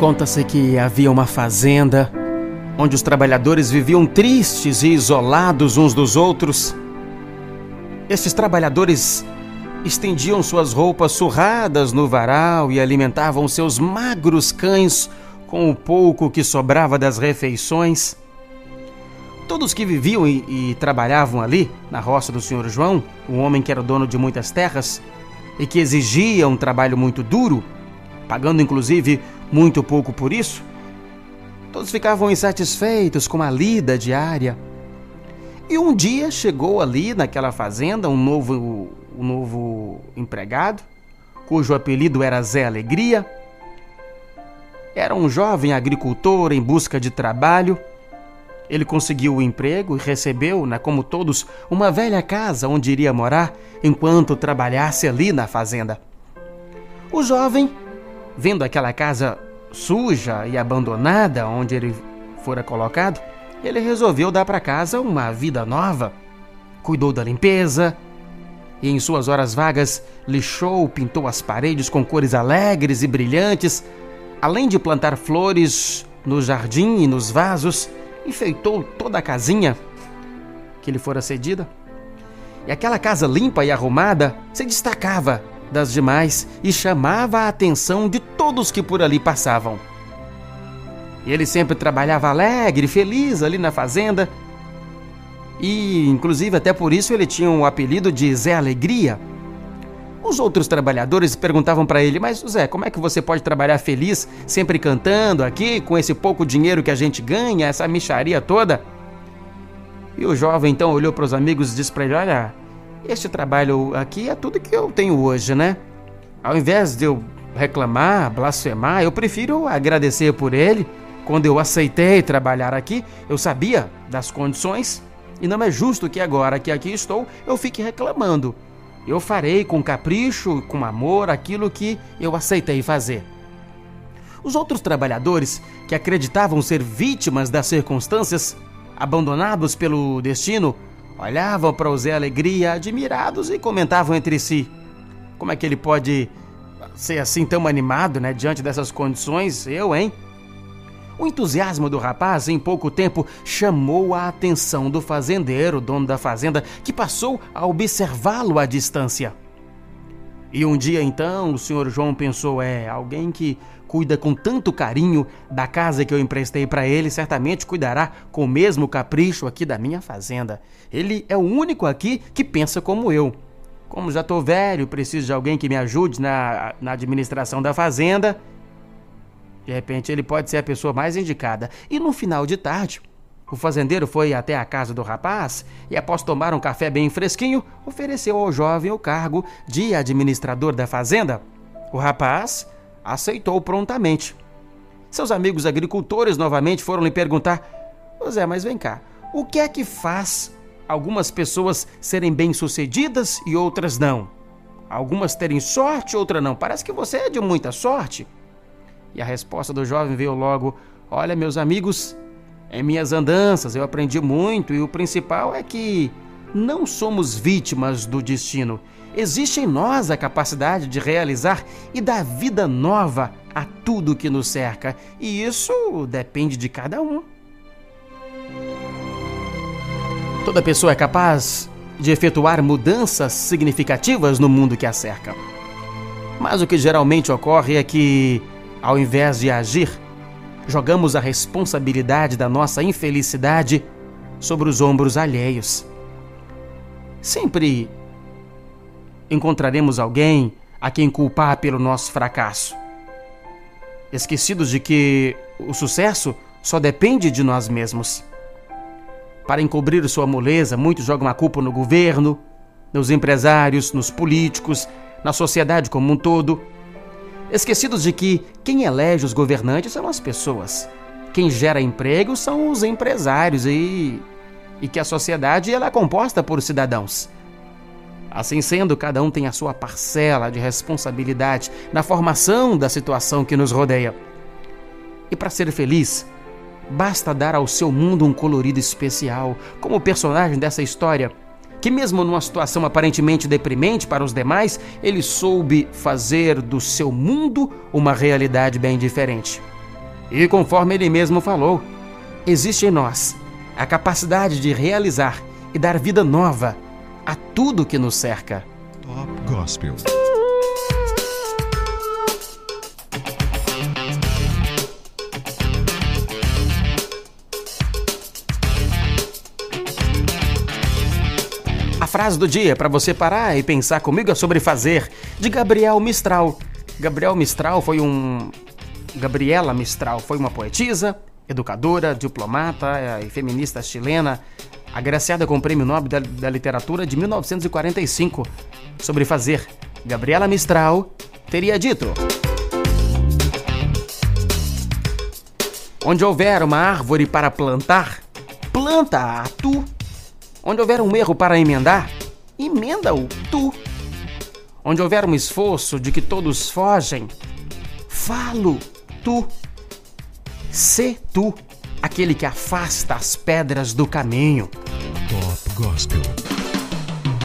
Conta-se que havia uma fazenda onde os trabalhadores viviam tristes e isolados uns dos outros. Estes trabalhadores estendiam suas roupas surradas no varal e alimentavam seus magros cães com o pouco que sobrava das refeições. Todos que viviam e, e, trabalhavam ali, na roça do Senhor João, um homem que era dono de muitas terras e que exigia um trabalho muito duro, pagando inclusive muito pouco por isso, todos ficavam insatisfeitos com a lida diária. E um dia chegou ali naquela fazenda um novo, um novo empregado, cujo apelido era Zé Alegria. Era um jovem agricultor em busca de trabalho. Ele conseguiu o emprego e recebeu, né, como todos, uma velha casa onde iria morar enquanto trabalhasse ali na fazenda. O jovem Vendo aquela casa suja e abandonada onde ele fora colocado, ele resolveu dar para casa uma vida nova. Cuidou da limpeza e, em suas horas vagas, lixou, pintou as paredes com cores alegres e brilhantes, além de plantar flores no jardim e nos vasos, enfeitou toda a casinha que lhe fora cedida. E aquela casa limpa e arrumada se destacava das demais e chamava a atenção de todos que por ali passavam. Ele sempre trabalhava alegre, feliz ali na fazenda. E, inclusive, até por isso ele tinha o apelido de Zé Alegria. Os outros trabalhadores perguntavam para ele: Mas, Zé, como é que você pode trabalhar feliz, sempre cantando aqui, com esse pouco dinheiro que a gente ganha, essa micharia toda? E o jovem então olhou para os amigos e disse para ele: Olha, este trabalho aqui é tudo que eu tenho hoje, né? Ao invés de eu reclamar, blasfemar, eu prefiro agradecer por ele. Quando eu aceitei trabalhar aqui, eu sabia das condições e não é justo que agora que aqui estou eu fique reclamando. Eu farei com capricho, com amor, aquilo que eu aceitei fazer. Os outros trabalhadores que acreditavam ser vítimas das circunstâncias, abandonados pelo destino, olhavam para o Zé Alegria admirados e comentavam entre si: como é que ele pode ser assim tão animado, né, diante dessas condições? Eu, hein? O entusiasmo do rapaz, em pouco tempo, chamou a atenção do fazendeiro, dono da fazenda, que passou a observá-lo à distância. E um dia então o senhor João pensou: é, alguém que cuida com tanto carinho da casa que eu emprestei para ele, certamente cuidará com o mesmo capricho aqui da minha fazenda. Ele é o único aqui que pensa como eu. Como já estou velho, preciso de alguém que me ajude na, na administração da fazenda. De repente ele pode ser a pessoa mais indicada. E no final de tarde, o fazendeiro foi até a casa do rapaz e, após tomar um café bem fresquinho, ofereceu ao jovem o cargo de administrador da fazenda. O rapaz aceitou prontamente. Seus amigos agricultores novamente foram lhe perguntar: José, mas vem cá, o que é que faz algumas pessoas serem bem-sucedidas e outras não? Algumas terem sorte, outra não. Parece que você é de muita sorte. E a resposta do jovem veio logo: Olha, meus amigos, em minhas andanças eu aprendi muito e o principal é que não somos vítimas do destino. Existe em nós a capacidade de realizar e dar vida nova a tudo que nos cerca, e isso depende de cada um. Toda pessoa é capaz de efetuar mudanças significativas no mundo que a cerca. Mas o que geralmente ocorre é que, ao invés de agir, jogamos a responsabilidade da nossa infelicidade sobre os ombros alheios. Sempre encontraremos alguém a quem culpar pelo nosso fracasso. Esquecidos de que o sucesso só depende de nós mesmos. Para encobrir sua moleza, muitos jogam a culpa no governo, nos empresários, nos políticos, na sociedade como um todo esquecidos de que quem elege os governantes são as pessoas. Quem gera emprego são os empresários e, e que a sociedade ela é composta por cidadãos. Assim sendo, cada um tem a sua parcela de responsabilidade na formação da situação que nos rodeia. E para ser feliz, basta dar ao seu mundo um colorido especial, como o personagem dessa história que, mesmo numa situação aparentemente deprimente para os demais, ele soube fazer do seu mundo uma realidade bem diferente. E conforme ele mesmo falou, existe em nós a capacidade de realizar e dar vida nova a tudo que nos cerca. Top Gospel. Frase do dia para você parar e pensar comigo é sobre fazer, de Gabriel Mistral. Gabriel Mistral foi um. Gabriela Mistral foi uma poetisa, educadora, diplomata e feminista chilena, agraciada com o Prêmio Nobel da, da Literatura de 1945. Sobre fazer, Gabriela Mistral teria dito: Onde houver uma árvore para plantar, planta-a tu. Onde houver um erro para emendar, emenda-o tu. Onde houver um esforço de que todos fogem, falo tu. Sê tu aquele que afasta as pedras do caminho. Top Gospel.